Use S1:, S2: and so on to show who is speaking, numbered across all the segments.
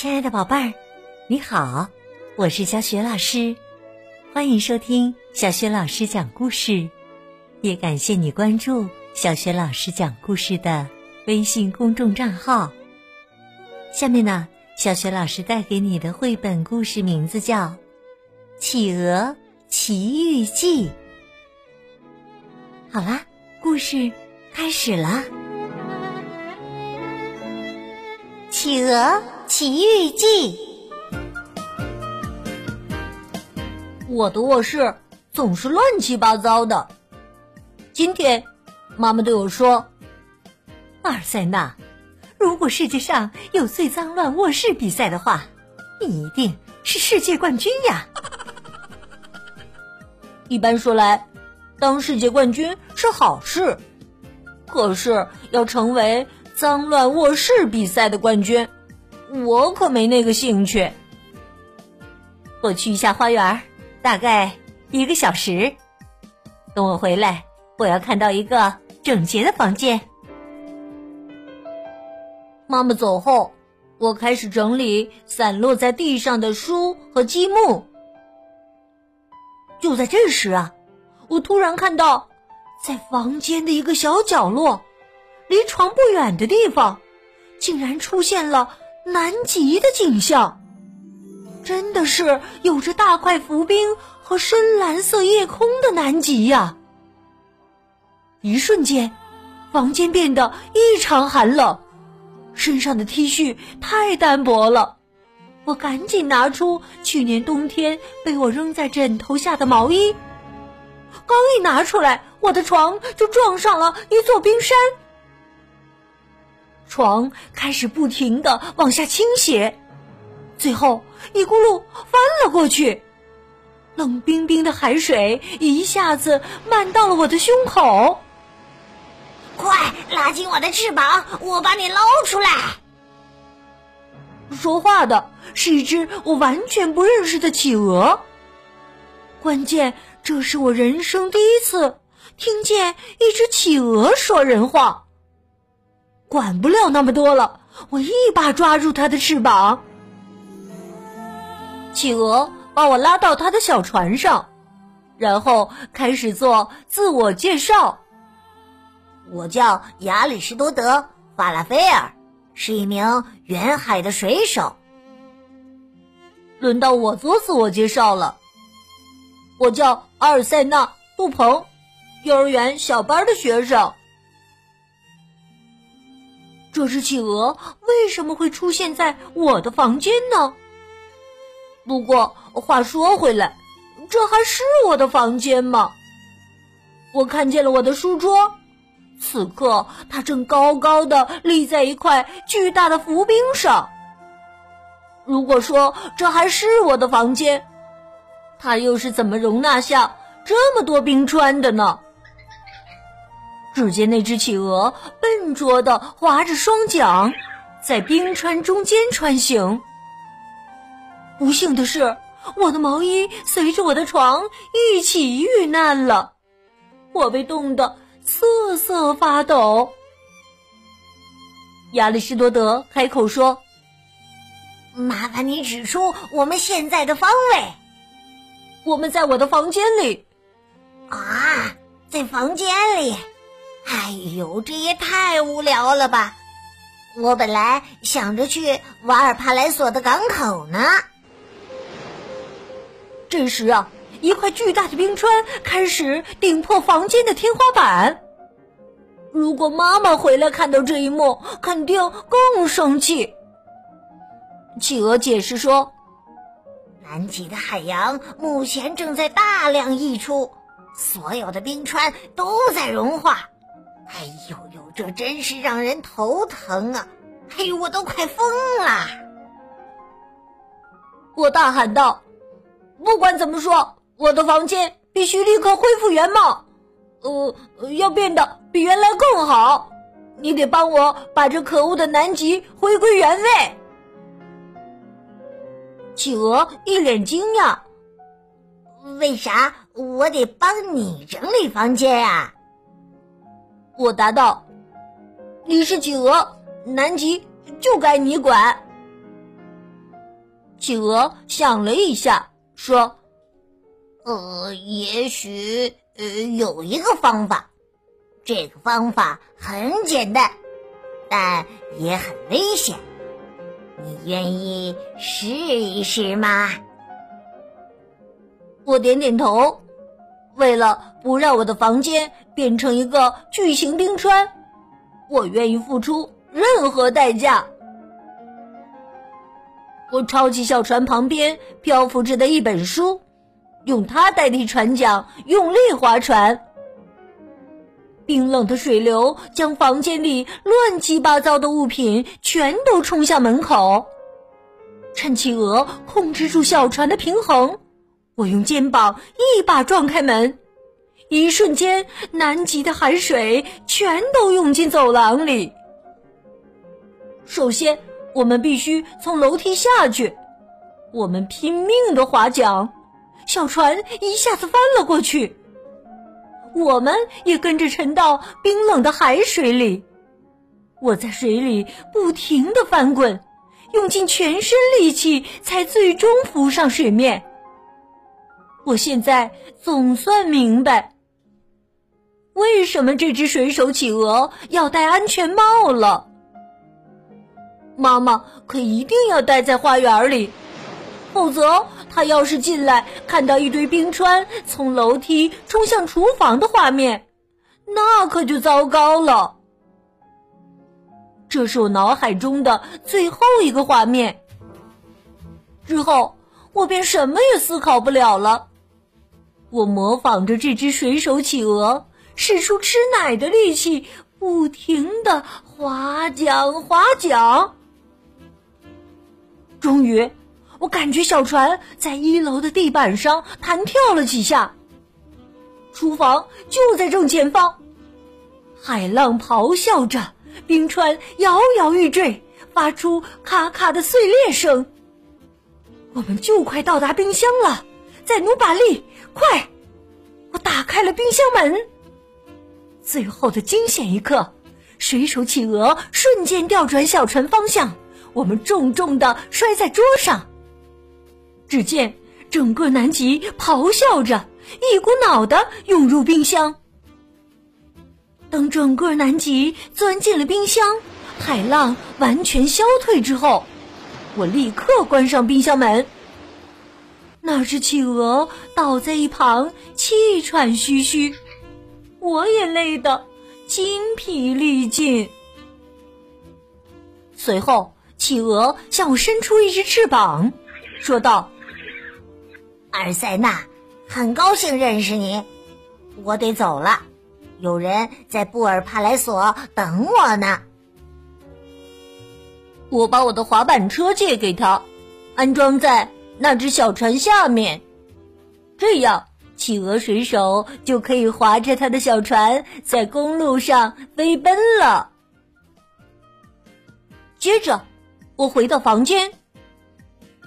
S1: 亲爱的宝贝儿，你好，我是小雪老师，欢迎收听小雪老师讲故事，也感谢你关注小雪老师讲故事的微信公众账号。下面呢，小雪老师带给你的绘本故事名字叫《企鹅奇遇记》。好啦，故事开始了，《企鹅奇遇记》。
S2: 我的卧室总是乱七八糟的。今天，妈妈对我说：“
S1: 阿尔塞纳，如果世界上有最脏乱卧室比赛的话，你一定是世界冠军呀！”
S2: 一般说来，当世界冠军是好事，可是要成为脏乱卧室比赛的冠军，我可没那个兴趣。
S1: 我去一下花园。大概一个小时，等我回来，我要看到一个整洁的房间。
S2: 妈妈走后，我开始整理散落在地上的书和积木。就在这时啊，我突然看到，在房间的一个小角落，离床不远的地方，竟然出现了南极的景象。真的是有着大块浮冰和深蓝色夜空的南极呀！一瞬间，房间变得异常寒冷，身上的 T 恤太单薄了。我赶紧拿出去年冬天被我扔在枕头下的毛衣，刚一拿出来，我的床就撞上了一座冰山，床开始不停的往下倾斜。最后一咕噜翻了过去，冷冰冰的海水一下子漫到了我的胸口。
S3: 快拉紧我的翅膀，我把你捞出来！
S2: 说话的是一只我完全不认识的企鹅。关键这是我人生第一次听见一只企鹅说人话。管不了那么多了，我一把抓住他的翅膀。企鹅把我拉到他的小船上，然后开始做自我介绍。
S3: 我叫亚里士多德·法拉菲尔，是一名远海的水手。
S2: 轮到我做自我介绍了。我叫阿尔塞纳·杜鹏，幼儿园小班的学生。这只企鹅为什么会出现在我的房间呢？不过话说回来，这还是我的房间吗？我看见了我的书桌，此刻它正高高的立在一块巨大的浮冰上。如果说这还是我的房间，它又是怎么容纳下这么多冰川的呢？只见那只企鹅笨拙的划着双桨，在冰川中间穿行。不幸的是，我的毛衣随着我的床一起遇难了，我被冻得瑟瑟发抖。亚里士多德开口说：“
S3: 麻烦你指出我们现在的方位。
S2: 我们在我的房间里。
S3: 啊，在房间里？哎呦，这也太无聊了吧！我本来想着去瓦尔帕莱索的港口呢。”
S2: 这时啊，一块巨大的冰川开始顶破房间的天花板。如果妈妈回来看到这一幕，肯定更生气。企鹅解释说：“
S3: 南极的海洋目前正在大量溢出，所有的冰川都在融化。哎呦呦，这真是让人头疼啊！哎呦，我都快疯了！”
S2: 我大喊道。不管怎么说，我的房间必须立刻恢复原貌，呃，要变得比原来更好。你得帮我把这可恶的南极回归原位。企鹅一脸惊讶：“
S3: 为啥我得帮你整理房间呀？”
S2: 我答道：“你是企鹅，南极就该你管。”企鹅想了一下，说：“
S3: 呃，也许呃有一个方法，这个方法很简单，但也很危险。你愿意试一试吗？”
S2: 我点点头。为了不让我的房间变成一个巨型冰川，我愿意付出任何代价。我抄起小船旁边漂浮着的一本书，用它代替船桨，用力划船。冰冷的水流将房间里乱七八糟的物品全都冲向门口。趁企鹅控制住小船的平衡，我用肩膀一把撞开门，一瞬间，南极的海水全都涌进走廊里。首先。我们必须从楼梯下去。我们拼命的划桨，小船一下子翻了过去。我们也跟着沉到冰冷的海水里。我在水里不停的翻滚，用尽全身力气，才最终浮上水面。我现在总算明白，为什么这只水手企鹅要戴安全帽了。妈妈可一定要待在花园里，否则他要是进来看到一堆冰川从楼梯冲向厨房的画面，那可就糟糕了。这是我脑海中的最后一个画面。之后我便什么也思考不了了。我模仿着这只水手企鹅，使出吃奶的力气，不停的划桨划桨。终于，我感觉小船在一楼的地板上弹跳了几下。厨房就在正前方，海浪咆哮着，冰川摇摇欲坠，发出咔咔的碎裂声。我们就快到达冰箱了，再努把力，快！我打开了冰箱门。最后的惊险一刻，水手企鹅瞬间调转小船方向。我们重重的摔在桌上。只见整个南极咆哮着，一股脑的涌入冰箱。等整个南极钻进了冰箱，海浪完全消退之后，我立刻关上冰箱门。那只企鹅倒在一旁，气喘吁吁，我也累得精疲力尽。随后。企鹅向我伸出一只翅膀，说道：“阿
S3: 尔塞纳，很高兴认识你，我得走了，有人在布尔帕莱索等我呢。”
S2: 我把我的滑板车借给他，安装在那只小船下面，这样企鹅水手就可以划着他的小船在公路上飞奔了。接着。我回到房间，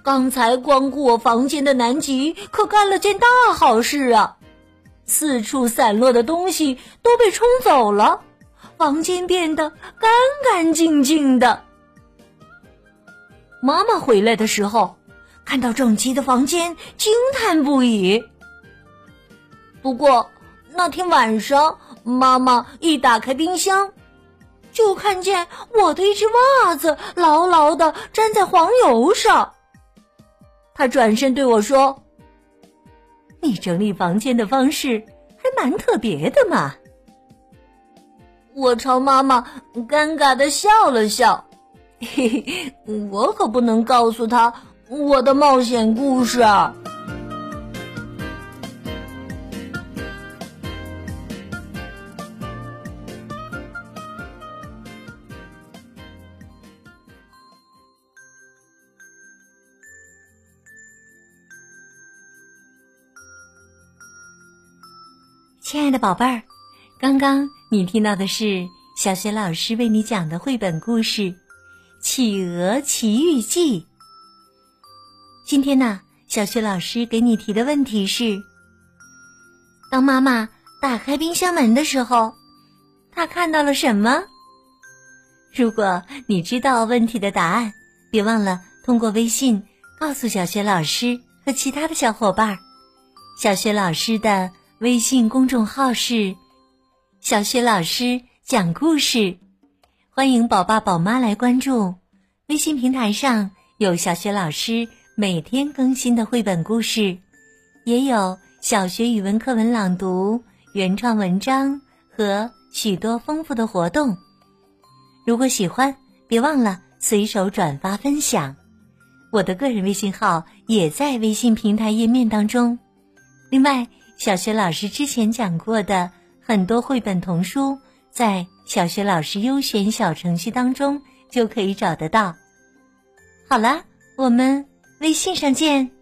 S2: 刚才光顾我房间的南极可干了件大好事啊！四处散落的东西都被冲走了，房间变得干干净净的。妈妈回来的时候，看到整齐的房间，惊叹不已。不过那天晚上，妈妈一打开冰箱。就看见我的一只袜子牢牢的粘在黄油上。他转身对我说：“你整理房间的方式还蛮特别的嘛。”我朝妈妈尴尬的笑了笑，嘿嘿，我可不能告诉他我的冒险故事。
S1: 亲爱的宝贝儿，刚刚你听到的是小雪老师为你讲的绘本故事《企鹅奇遇记》。今天呢，小雪老师给你提的问题是：当妈妈打开冰箱门的时候，她看到了什么？如果你知道问题的答案，别忘了通过微信
S2: 告诉小雪老师和其他的小伙伴。小雪老师的微信公众号是“小雪老师讲故事”，欢迎宝爸宝妈来关注。微信平台上有小雪老师每天更新的绘本故事，也有小学语文课文朗读、原创文章和许多丰富的活动。如果喜欢，别忘了随手转发分享。我的个人微信号也在微信平台页面当中。另外，小学老师之前讲过的很多绘本童书，在小学老师优选小程序当中就可以找得到。好了，我们微信上见。